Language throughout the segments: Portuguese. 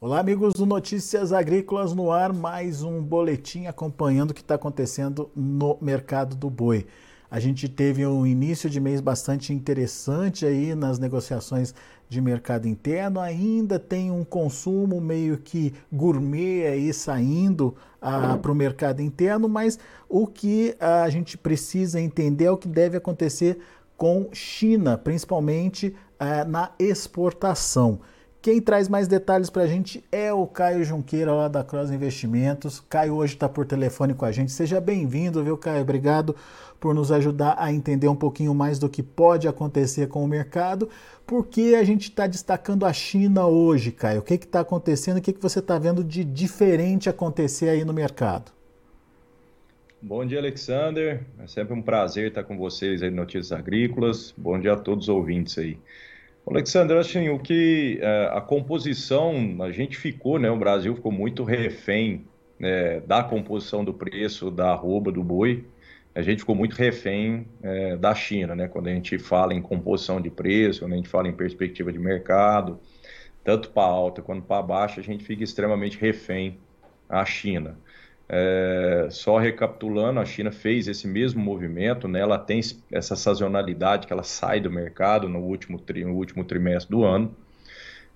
Olá, amigos do Notícias Agrícolas no ar, mais um boletim acompanhando o que está acontecendo no mercado do boi. A gente teve um início de mês bastante interessante aí nas negociações de mercado interno, ainda tem um consumo meio que gourmet aí saindo ah, para o mercado interno, mas o que a gente precisa entender é o que deve acontecer com China, principalmente ah, na exportação. Quem traz mais detalhes para a gente é o Caio Junqueira, lá da Cross Investimentos. Caio hoje está por telefone com a gente. Seja bem-vindo, viu, Caio? Obrigado por nos ajudar a entender um pouquinho mais do que pode acontecer com o mercado. Por que a gente está destacando a China hoje, Caio? O que está acontecendo? O que, que você está vendo de diferente acontecer aí no mercado? Bom dia, Alexander. É sempre um prazer estar com vocês aí no Notícias Agrícolas. Bom dia a todos os ouvintes aí. Alexandre, assim, o que é, a composição, a gente ficou, né? O Brasil ficou muito refém né, da composição do preço da arroba do boi. A gente ficou muito refém é, da China, né? Quando a gente fala em composição de preço, quando a gente fala em perspectiva de mercado, tanto para alta quanto para baixa, a gente fica extremamente refém à China. É, só recapitulando, a China fez esse mesmo movimento, né? ela tem essa sazonalidade que ela sai do mercado no último, tri, no último trimestre do ano,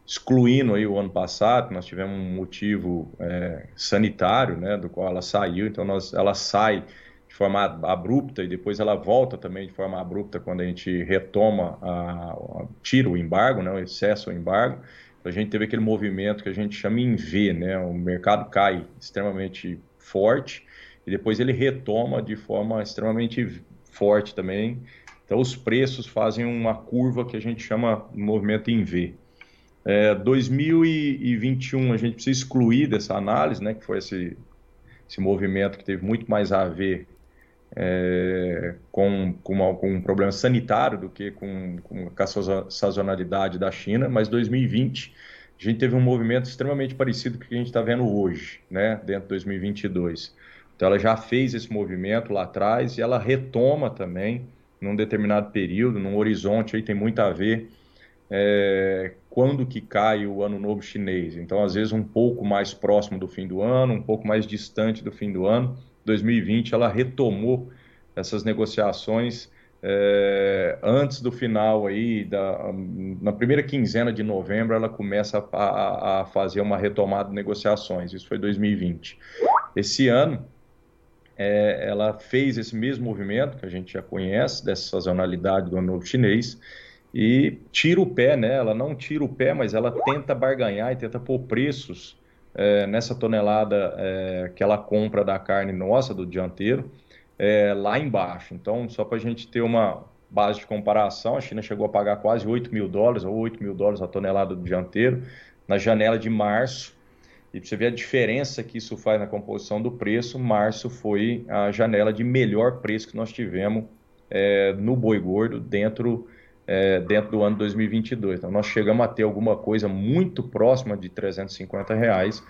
excluindo aí o ano passado, nós tivemos um motivo é, sanitário, né, do qual ela saiu, então nós, ela sai de forma abrupta e depois ela volta também de forma abrupta quando a gente retoma, a, a, tira o embargo, né, o excesso do embargo, a gente teve aquele movimento que a gente chama em V, né, o mercado cai extremamente forte e depois ele retoma de forma extremamente forte também. Então os preços fazem uma curva que a gente chama de movimento em V. É, 2021 a gente precisa excluir dessa análise, né, que foi esse, esse movimento que teve muito mais a ver é, com, com, uma, com, um problema sanitário do que com, com a sazonalidade da China, mas 2020 a gente teve um movimento extremamente parecido com o que a gente está vendo hoje, né, dentro de 2022. Então, ela já fez esse movimento lá atrás e ela retoma também num determinado período, num horizonte aí tem muito a ver é, quando que cai o ano novo chinês. Então, às vezes um pouco mais próximo do fim do ano, um pouco mais distante do fim do ano. 2020 ela retomou essas negociações é, antes do final aí, da, na primeira quinzena de novembro, ela começa a, a, fazer uma retomada de negociações. Isso foi 2020. Esse ano, é, ela fez esse mesmo movimento que a gente já conhece, dessa sazonalidade do ano novo chinês, e tira o pé, né? Ela não tira o pé, mas ela tenta barganhar e tenta pôr preços é, nessa tonelada é, que ela compra da carne nossa, do dianteiro, é, lá embaixo. Então, só para a gente ter uma base de comparação, a China chegou a pagar quase 8 mil dólares, ou 8 mil dólares a tonelada do dianteiro, na janela de março. E para você ver a diferença que isso faz na composição do preço, março foi a janela de melhor preço que nós tivemos é, no boi gordo dentro, é, dentro do ano 2022. Então, nós chegamos a ter alguma coisa muito próxima de 350 reais.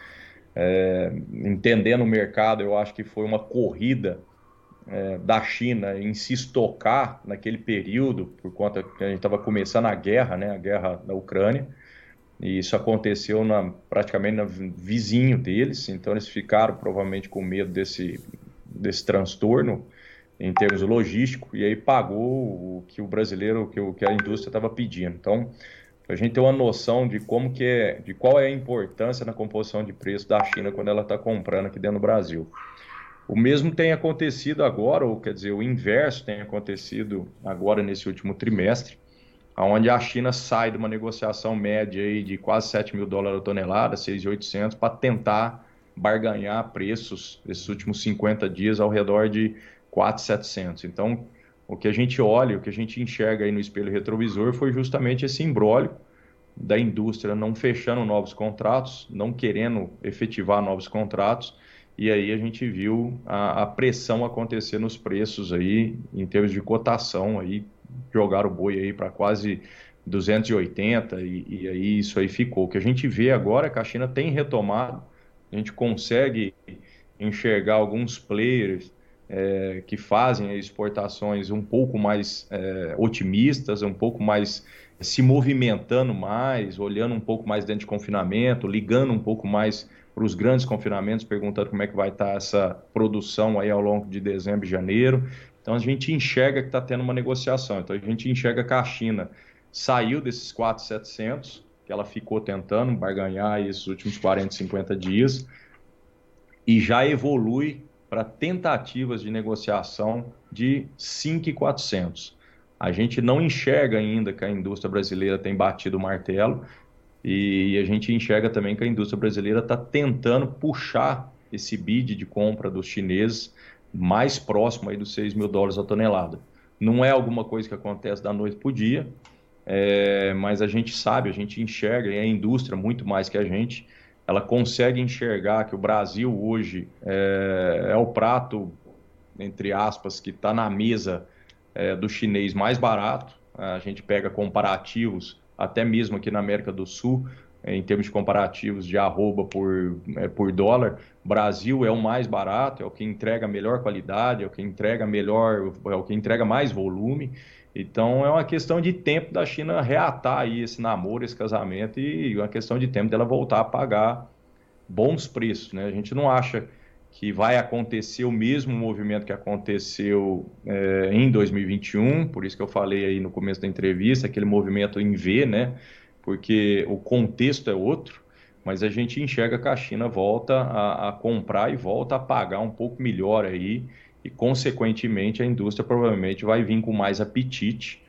É, entendendo o mercado, eu acho que foi uma corrida é, da China em se estocar naquele período, por conta que a gente estava começando a guerra, né, a guerra da Ucrânia, e isso aconteceu na, praticamente no vizinho deles, então eles ficaram provavelmente com medo desse, desse transtorno em termos logísticos, e aí pagou o que o brasileiro, que, o, que a indústria estava pedindo. Então, a gente ter uma noção de como que é, de qual é a importância na composição de preço da China quando ela está comprando aqui dentro do Brasil. O mesmo tem acontecido agora, ou quer dizer, o inverso tem acontecido agora nesse último trimestre, onde a China sai de uma negociação média aí de quase 7 mil dólares a tonelada, 6.800, para tentar barganhar preços esses últimos 50 dias ao redor de 4.700. Então, o que a gente olha, o que a gente enxerga aí no espelho retrovisor foi justamente esse embrólio da indústria não fechando novos contratos, não querendo efetivar novos contratos, e aí a gente viu a, a, pressão acontecer nos preços aí, em termos de cotação, aí jogaram o boi aí para quase 280 e, e, aí isso aí ficou. O que a gente vê agora é que a China tem retomado, a gente consegue enxergar alguns players é, que fazem exportações um pouco mais é, otimistas, um pouco mais se movimentando mais, olhando um pouco mais dentro de confinamento, ligando um pouco mais para os grandes confinamentos, perguntando como é que vai estar tá essa produção aí ao longo de dezembro e janeiro. Então a gente enxerga que está tendo uma negociação. Então a gente enxerga que a China saiu desses 4,700, que ela ficou tentando barganhar esses últimos 40, 50 dias, e já evolui para tentativas de negociação de 5,400. A gente não enxerga ainda que a indústria brasileira tem batido o martelo e a gente enxerga também que a indústria brasileira está tentando puxar esse bid de compra dos chineses mais próximo aí dos 6 mil dólares a tonelada. Não é alguma coisa que acontece da noite para o dia, é, mas a gente sabe, a gente enxerga, e a indústria muito mais que a gente, ela consegue enxergar que o Brasil hoje é, é o prato, entre aspas, que está na mesa é, do chinês mais barato. A gente pega comparativos, até mesmo aqui na América do Sul, em termos comparativos de arroba por, é, por dólar, Brasil é o mais barato, é o que entrega melhor qualidade, é o que entrega melhor, é o que entrega mais volume. Então é uma questão de tempo da China reatar aí esse namoro, esse casamento e uma questão de tempo dela voltar a pagar bons preços, né? A gente não acha que vai acontecer o mesmo movimento que aconteceu é, em 2021, por isso que eu falei aí no começo da entrevista, aquele movimento em V, né? Porque o contexto é outro, mas a gente enxerga que a China volta a, a comprar e volta a pagar um pouco melhor aí e, consequentemente, a indústria provavelmente vai vir com mais apetite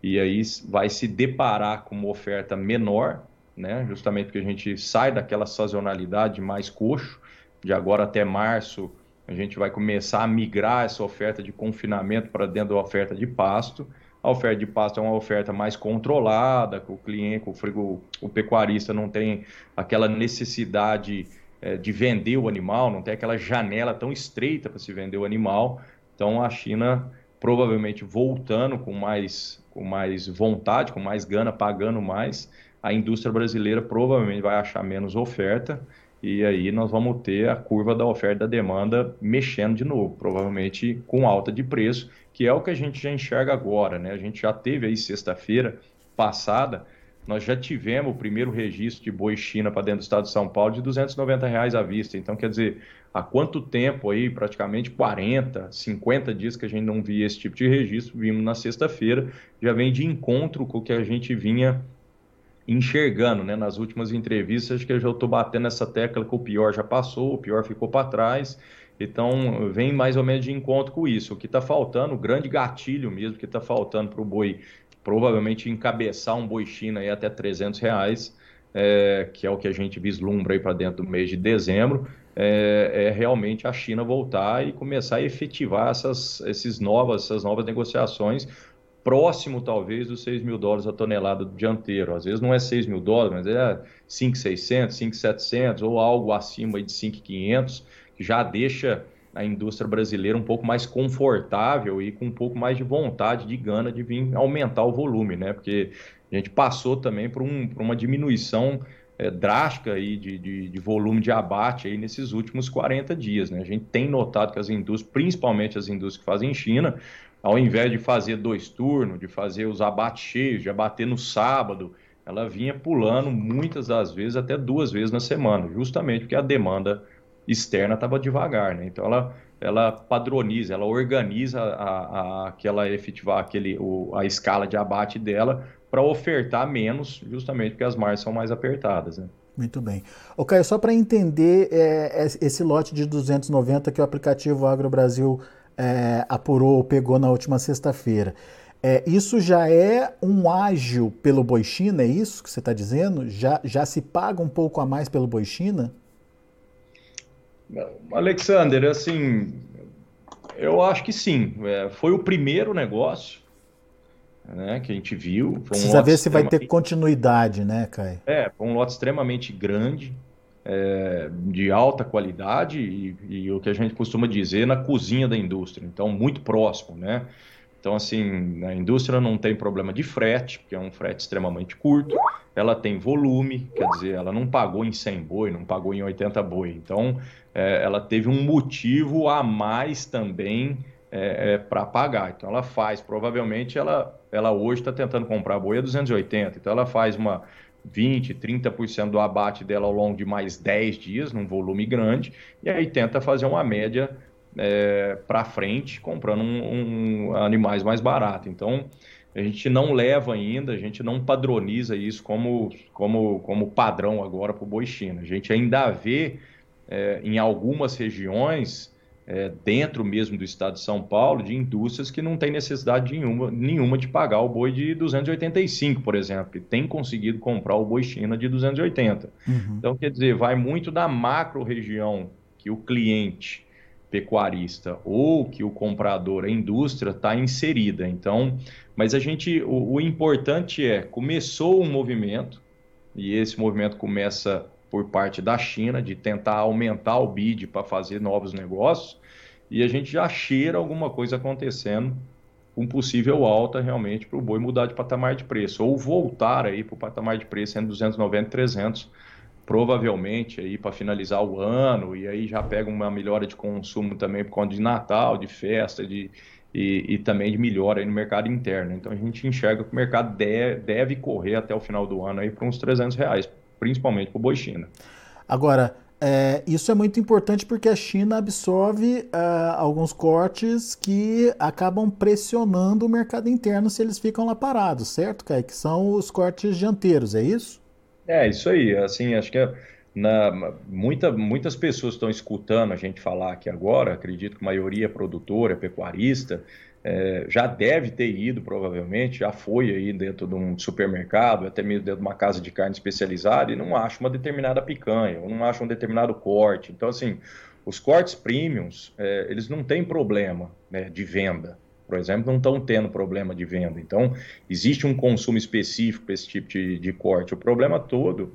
e aí vai se deparar com uma oferta menor, né? justamente porque a gente sai daquela sazonalidade mais coxo, de agora até março a gente vai começar a migrar essa oferta de confinamento para dentro da oferta de pasto. A oferta de pasto é uma oferta mais controlada, que o cliente, o, frigo, o pecuarista não tem aquela necessidade é, de vender o animal, não tem aquela janela tão estreita para se vender o animal. Então a China provavelmente voltando com mais, com mais vontade, com mais gana, pagando mais, a indústria brasileira provavelmente vai achar menos oferta e aí nós vamos ter a curva da oferta e da demanda mexendo de novo, provavelmente com alta de preço, que é o que a gente já enxerga agora, né? A gente já teve aí sexta-feira passada nós já tivemos o primeiro registro de boi China para dentro do estado de São Paulo de 290 reais à vista. Então, quer dizer, há quanto tempo aí, praticamente 40, 50 dias que a gente não via esse tipo de registro, vimos na sexta-feira, já vem de encontro com o que a gente vinha enxergando, né? Nas últimas entrevistas, acho que eu já estou batendo essa tecla que o pior já passou, o pior ficou para trás. Então, vem mais ou menos de encontro com isso. O que está faltando, o grande gatilho mesmo que está faltando para o boi provavelmente encabeçar um boi China aí até 300 reais, é, que é o que a gente vislumbra aí para dentro do mês de dezembro, é, é, realmente a China voltar e começar a efetivar essas, esses novas, essas novas negociações próximo talvez dos 6 mil dólares a tonelada do dianteiro. Às vezes não é 6 mil dólares, mas é 5,600, 5,700 ou algo acima de 5,500, que já deixa a indústria brasileira um pouco mais confortável e com um pouco mais de vontade, de gana de vir aumentar o volume, né? Porque a gente passou também por, um, por uma diminuição é, drástica aí de, de, de, volume de abate aí nesses últimos 40 dias, né? A gente tem notado que as indústrias, principalmente as indústrias que fazem em China, ao invés de fazer dois turnos, de fazer os abates cheios, de abater no sábado, ela vinha pulando muitas das vezes até duas vezes na semana, justamente porque a demanda externa estava devagar, né? Então ela, ela padroniza, ela organiza a, a, aquela efetivar aquele, o, a escala de abate dela para ofertar menos, justamente porque as margens são mais apertadas, né? Muito bem. O Caio, só para entender é, esse lote de 290 que o aplicativo Agro Brasil é, apurou, pegou na última sexta-feira. É, isso já é um ágil pelo Boi China, é isso que você está dizendo? Já, já se paga um pouco a mais pelo Boi China? Alexander, assim, eu acho que sim. É, foi o primeiro negócio né, que a gente viu. Foi Precisa ver se vai ter continuidade, né, Caio? É, foi um lote extremamente grande, é, de alta qualidade e, e, o que a gente costuma dizer na cozinha da indústria. Então, muito próximo, né? Então, assim, a indústria não tem problema de frete, porque é um frete extremamente curto, ela tem volume, quer dizer, ela não pagou em 100 boi, não pagou em 80 boi. Então, é, ela teve um motivo a mais também é, é, para pagar. Então, ela faz, provavelmente, ela, ela hoje está tentando comprar boi a 280, então ela faz uma 20, 30% do abate dela ao longo de mais 10 dias, num volume grande, e aí tenta fazer uma média é, para frente, comprando um, um, animais mais baratos. Então, a gente não leva ainda, a gente não padroniza isso como, como, como padrão agora para o boi China. A gente ainda vê é, em algumas regiões, é, dentro mesmo do estado de São Paulo, de indústrias que não tem necessidade nenhuma, nenhuma de pagar o boi de 285, por exemplo, e tem conseguido comprar o boi China de 280. Uhum. Então, quer dizer, vai muito da macro região que o cliente pecuarista ou que o comprador, a indústria, está inserida. Então, mas a gente, o, o, importante é, começou um movimento, e esse movimento começa por parte da China, de tentar aumentar o bid para fazer novos negócios, e a gente já cheira alguma coisa acontecendo com possível alta realmente para o boi mudar de patamar de preço, ou voltar aí para o patamar de preço entre 290 e 300 provavelmente aí para finalizar o ano, e aí já pega uma melhora de consumo também por conta de Natal, de festa, de, e, e também de melhora aí no mercado interno. Então a gente enxerga que o mercado deve, deve correr até o final do ano aí para uns 300 reais, principalmente para o boi China. Agora, é, isso é muito importante porque a China absorve uh, alguns cortes que acabam pressionando o mercado interno se eles ficam lá parados, certo, Kai? Que são os cortes dianteiros, é isso? É, isso aí. Assim, acho que é, na, muita, muitas pessoas estão escutando a gente falar aqui agora, acredito que a maioria é produtora, é pecuarista, é, já deve ter ido, provavelmente, já foi aí dentro de um supermercado, até mesmo dentro de uma casa de carne especializada, e não acha uma determinada picanha, ou não acha um determinado corte. Então, assim, os cortes premiums, é, eles não têm problema né, de venda por exemplo, não estão tendo problema de venda. Então, existe um consumo específico para esse tipo de, de corte. O problema todo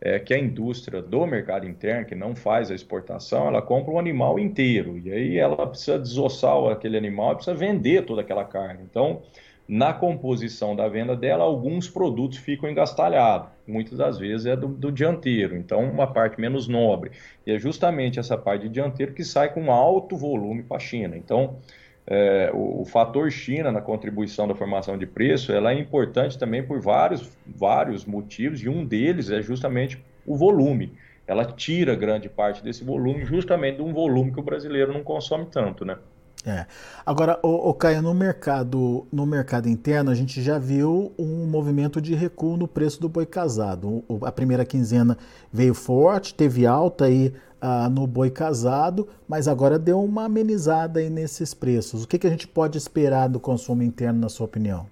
é que a indústria do mercado interno, que não faz a exportação, ela compra um animal inteiro. E aí ela precisa desossar aquele animal, precisa vender toda aquela carne. Então, na composição da venda dela, alguns produtos ficam engastalhados. Muitas das vezes é do, do, dianteiro, então uma parte menos nobre. E é justamente essa parte de dianteiro que sai com alto volume para a China. Então, é, o, o, fator China na contribuição da formação de preço ela é importante também por vários, vários motivos, e um deles é justamente o volume. Ela tira grande parte desse volume justamente de um volume que o brasileiro não consome tanto, né? É. Agora, o, Caio, no mercado, no mercado interno, a gente já viu um movimento de recuo no preço do boi casado. O, a primeira quinzena veio forte, teve alta aí ah, no boi casado, mas agora deu uma amenizada aí nesses preços. O que, que a gente pode esperar do consumo interno, na sua opinião?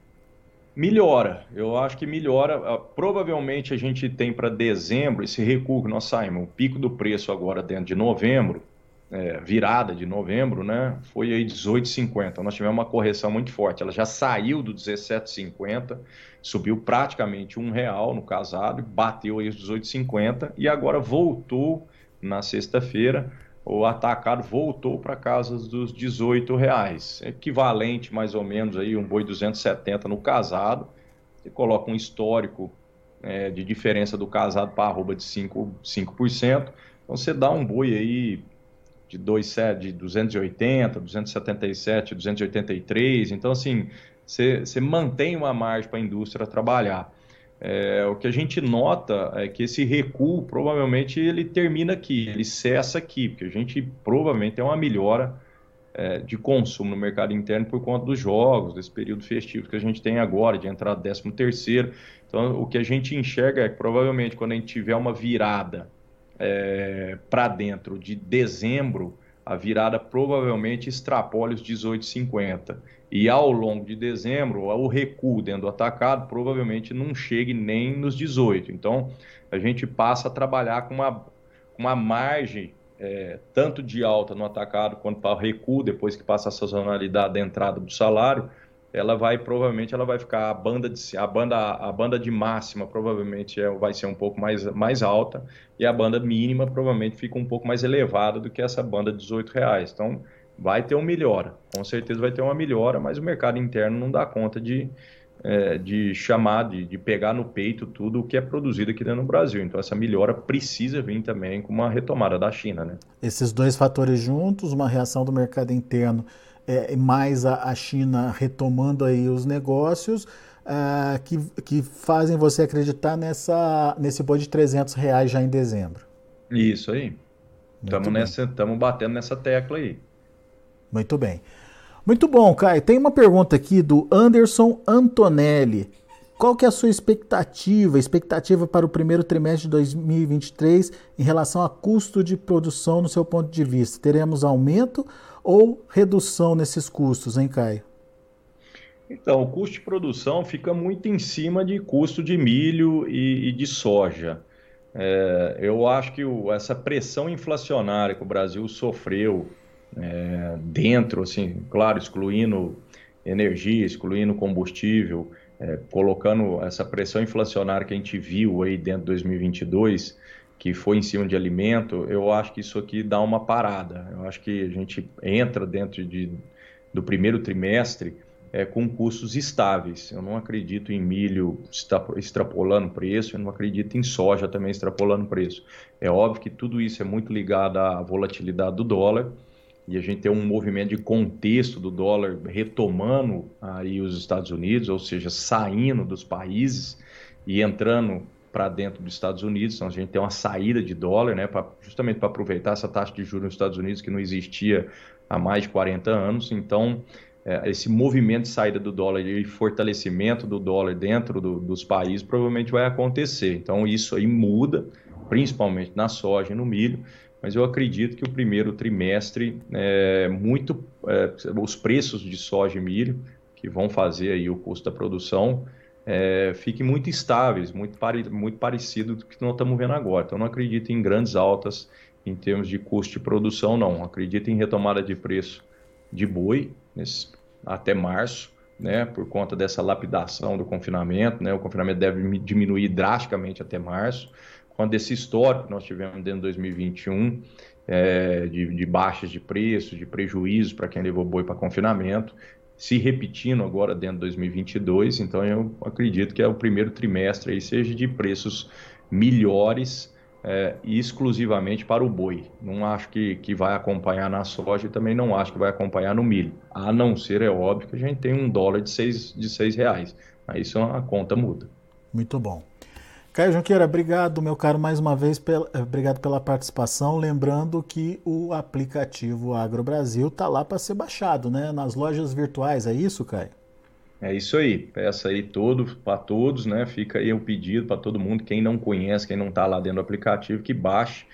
Melhora, eu acho que melhora. Ah, provavelmente a gente tem para dezembro esse recuo que nós saímos, o pico do preço agora dentro de novembro, é, virada de novembro, né? Foi aí 18,50. Então nós tivemos uma correção muito forte. Ela já saiu do 17,50, subiu praticamente um real no casado, bateu aí os 18,50 e agora voltou na sexta-feira, o atacado voltou para casa dos 18 reais, equivalente mais ou menos aí um boi 270 no casado. Você coloca um histórico é, de diferença do casado para arroba de 5%, 5%. Então você dá um boi aí de, 2, de 280, 277, 283. Então, assim, você, você mantém uma margem para a indústria trabalhar. É, o que a gente nota é que esse recuo provavelmente ele termina aqui, ele cessa aqui, porque a gente provavelmente tem uma melhora é, de consumo no mercado interno por conta dos jogos, desse período festivo que a gente tem agora, de entrar 13 terceiro. Então, o que a gente enxerga é que provavelmente quando a gente tiver uma virada é, para dentro de dezembro, a virada provavelmente extrapole os 18,50 e ao longo de dezembro, o recuo dentro do atacado provavelmente não chegue nem nos 18. Então, a gente passa a trabalhar com uma, uma margem é, tanto de alta no atacado quanto para o recuo, depois que passa a sazonalidade da entrada do salário, ela vai provavelmente ela vai ficar a banda de a banda a banda de máxima provavelmente é, vai ser um pouco mais, mais alta e a banda mínima provavelmente fica um pouco mais elevada do que essa banda de 18 reais. Então vai ter uma melhora, com certeza vai ter uma melhora, mas o mercado interno não dá conta de, é, de chamar, de, de pegar no peito tudo o que é produzido aqui dentro do Brasil. Então essa melhora precisa vir também com uma retomada da China. Né? Esses dois fatores juntos, uma reação do mercado interno é, mais a, a, China retomando aí os negócios, é, que, que fazem você acreditar nessa, nesse boi de 300 reais já em dezembro. Isso aí. Estamos batendo nessa tecla aí. Muito bem. Muito bom, Caio. Tem uma pergunta aqui do Anderson Antonelli. Qual que é a sua expectativa, expectativa para o primeiro trimestre de 2023 em relação a custo de produção no seu ponto de vista? Teremos aumento ou redução nesses custos, hein, Caio? Então, o custo de produção fica muito em cima de custo de milho e, e de soja. É, eu acho que o, essa pressão inflacionária que o Brasil sofreu é, dentro, assim, claro, excluindo energia, excluindo combustível, é, colocando essa pressão inflacionária que a gente viu aí dentro de 2022, que foi em cima de alimento, eu acho que isso aqui dá uma parada. Eu acho que a gente entra dentro de, do primeiro trimestre é, com custos estáveis. Eu não acredito em milho extrapolando preço, eu não acredito em soja também extrapolando preço. É óbvio que tudo isso é muito ligado à volatilidade do dólar e a gente tem um movimento de contexto do dólar retomando aí os Estados Unidos, ou seja, saindo dos países e entrando para dentro dos Estados Unidos. Então a gente tem uma saída de dólar, né, pra, justamente para aproveitar essa taxa de juros nos Estados Unidos que não existia há mais de 40 anos. Então é, esse movimento de saída do dólar e fortalecimento do dólar dentro do, dos países provavelmente vai acontecer. Então isso aí muda, principalmente na soja e no milho mas eu acredito que o primeiro trimestre, é, muito, é, os preços de soja e milho, que vão fazer aí o custo da produção, é, fiquem muito estáveis, muito, pare, muito parecido do que nós estamos vendo agora. Então, não acredito em grandes altas em termos de custo de produção, não. Acredito em retomada de preço de boi nesse, até março, né, por conta dessa lapidação do confinamento. Né, o confinamento deve diminuir drasticamente até março quando esse histórico que nós tivemos dentro de 2021, é, de, de baixas de preço, de prejuízo para quem levou boi para confinamento, se repetindo agora dentro de 2022. Então, eu acredito que é o primeiro trimestre aí seja de preços melhores é, exclusivamente para o boi. Não acho que, que vai acompanhar na soja e também não acho que vai acompanhar no milho. A não ser, é óbvio, que a gente tem um dólar de seis, de seis reais. Aí isso a conta muda. Muito bom. Caio Junqueira, obrigado, meu caro, mais uma vez, eh, obrigado pela participação. Lembrando que o aplicativo Agro Brasil está lá para ser baixado, né? Nas lojas virtuais, é isso, Caio? É isso aí, peça aí todo para todos, né? Fica aí o pedido para todo mundo, quem não conhece, quem não está lá dentro do aplicativo, que baixe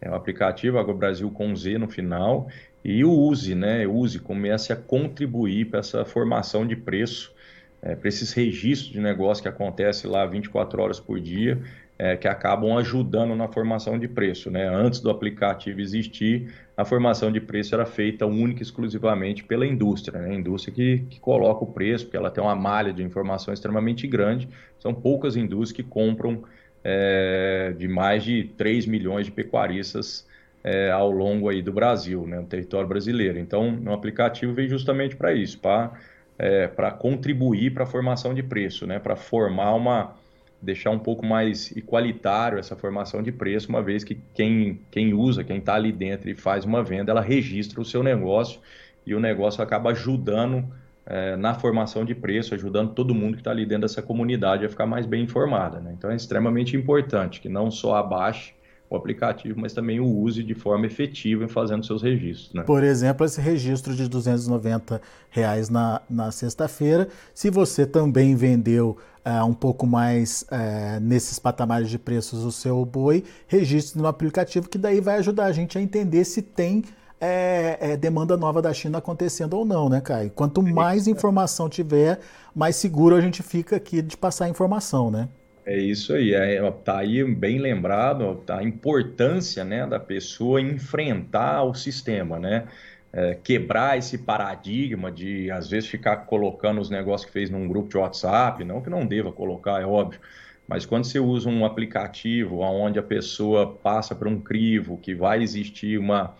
é o aplicativo Agro Brasil com Z no final e use, né? Use, comece a contribuir para essa formação de preço é, para esses registros de negócio que acontece lá 24 horas por dia, é, que acabam ajudando na formação de preço. Né? Antes do aplicativo existir, a formação de preço era feita única e exclusivamente pela indústria, né? a indústria que, que coloca o preço, porque ela tem uma malha de informação extremamente grande, são poucas indústrias que compram é, de mais de 3 milhões de pecuaristas é, ao longo aí do Brasil, né, no território brasileiro. Então, o aplicativo veio justamente para isso, para é, para contribuir para a formação de preço, né? para formar uma. deixar um pouco mais igualitário essa formação de preço, uma vez que quem, quem usa, quem está ali dentro e faz uma venda, ela registra o seu negócio e o negócio acaba ajudando é, na formação de preço, ajudando todo mundo que está ali dentro dessa comunidade a ficar mais bem informada. Né? Então é extremamente importante que não só abaixe o aplicativo, mas também o use de forma efetiva em fazendo seus registros. Né? Por exemplo, esse registro de 290 reais na, na sexta-feira. Se você também vendeu uh, um pouco mais uh, nesses patamares de preços o seu boi, registre no aplicativo, que daí vai ajudar a gente a entender se tem é, é, demanda nova da China acontecendo ou não, né, Caio? Quanto mais informação tiver, mais seguro a gente fica aqui de passar informação, né? É isso aí, é, tá aí bem lembrado tá, a importância né, da pessoa enfrentar o sistema, né? É, quebrar esse paradigma de às vezes ficar colocando os negócios que fez num grupo de WhatsApp, não que não deva colocar, é óbvio, mas quando você usa um aplicativo onde a pessoa passa por um crivo, que vai existir uma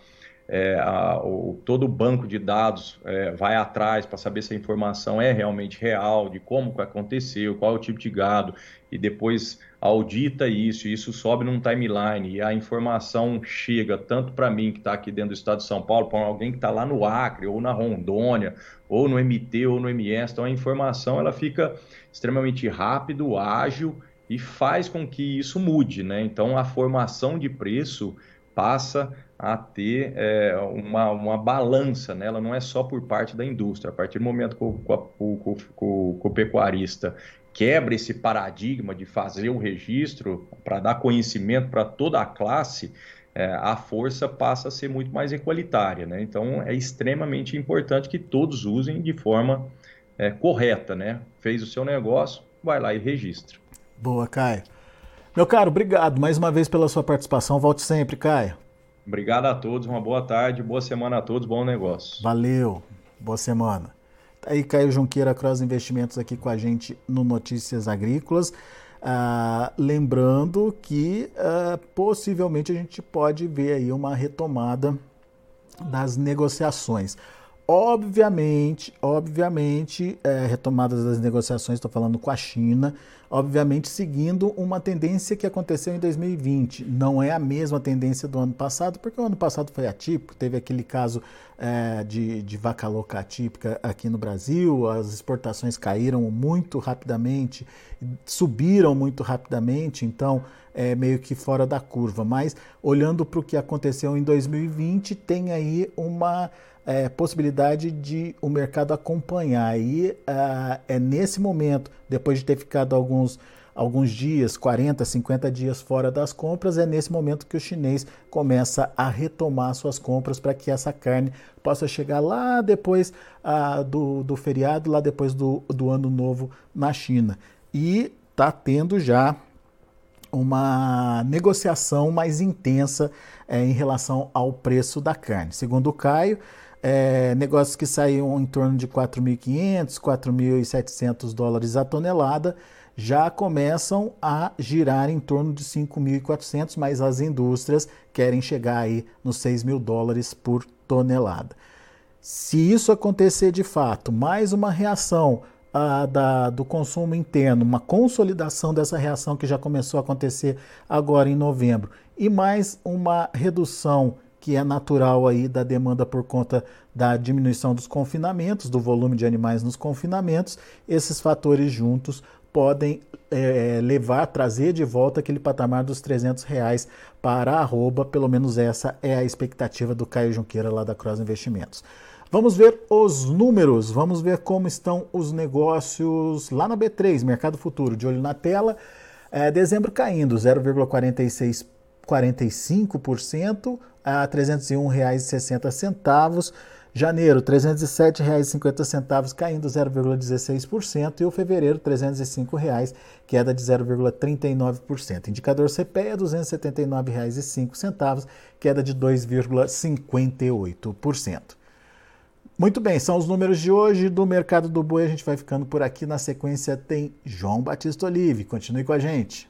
é, a, o, todo o banco de dados é, vai atrás para saber se a informação é realmente real, de como aconteceu, qual é o tipo de gado, e depois audita isso, e isso sobe num timeline, e a informação chega tanto para mim, que está aqui dentro do estado de São Paulo, para alguém que está lá no Acre, ou na Rondônia, ou no MT, ou no MS. Então a informação ela fica extremamente rápido, ágil, e faz com que isso mude. Né? Então a formação de preço passa a ter é, uma, uma balança, né? ela não é só por parte da indústria. A partir do momento que o, o, o, o pecuarista quebra esse paradigma de fazer o registro para dar conhecimento para toda a classe, é, a força passa a ser muito mais equalitária. Né? Então é extremamente importante que todos usem de forma é, correta. Né? Fez o seu negócio, vai lá e registra. Boa, Caio. Meu caro, obrigado mais uma vez pela sua participação. Volte sempre, Caio. Obrigado a todos, uma boa tarde, boa semana a todos, bom negócio. Valeu, boa semana. Tá aí Caio Junqueira Cross Investimentos aqui com a gente no Notícias Agrícolas. Ah, lembrando que ah, possivelmente a gente pode ver aí uma retomada das negociações. Obviamente, obviamente, é, retomadas das negociações, estou falando com a China, obviamente seguindo uma tendência que aconteceu em 2020. Não é a mesma tendência do ano passado, porque o ano passado foi atípico, teve aquele caso é, de, de vaca louca atípica aqui no Brasil, as exportações caíram muito rapidamente, subiram muito rapidamente, então é meio que fora da curva. Mas olhando para o que aconteceu em 2020, tem aí uma é, possibilidade de o mercado acompanhar. E uh, é nesse momento, depois de ter ficado alguns, alguns dias, 40, 50 dias fora das compras, é nesse momento que o chinês começa a retomar suas compras para que essa carne possa chegar lá depois uh, do, do feriado, lá depois do, do ano novo na China. E está tendo já uma negociação mais intensa é, em relação ao preço da carne. Segundo o Caio, é, negócios que saíam em torno de 4.500, 4.700 dólares a tonelada, já começam a girar em torno de 5.400, mas as indústrias querem chegar aí nos 6 mil dólares por tonelada. Se isso acontecer de fato, mais uma reação ah, da, do consumo interno, uma consolidação dessa reação que já começou a acontecer agora em novembro, e mais uma redução que é natural aí da demanda por conta da diminuição dos confinamentos, do volume de animais nos confinamentos, esses fatores juntos podem é, levar, trazer de volta aquele patamar dos 300 reais para a arroba, pelo menos essa é a expectativa do Caio Junqueira lá da Cross Investimentos. Vamos ver os números, vamos ver como estão os negócios lá na B3, Mercado Futuro, de olho na tela. É, dezembro caindo 0,46 45% a R$ 301,60. Janeiro, R$ 307,50, caindo 0,16%. E o fevereiro, R$ 305,00, queda de 0,39%. Indicador CPEA, R$ 279,05, queda de 2,58%. Muito bem, são os números de hoje do Mercado do Boi. A gente vai ficando por aqui. Na sequência tem João Batista Olive. Continue com a gente.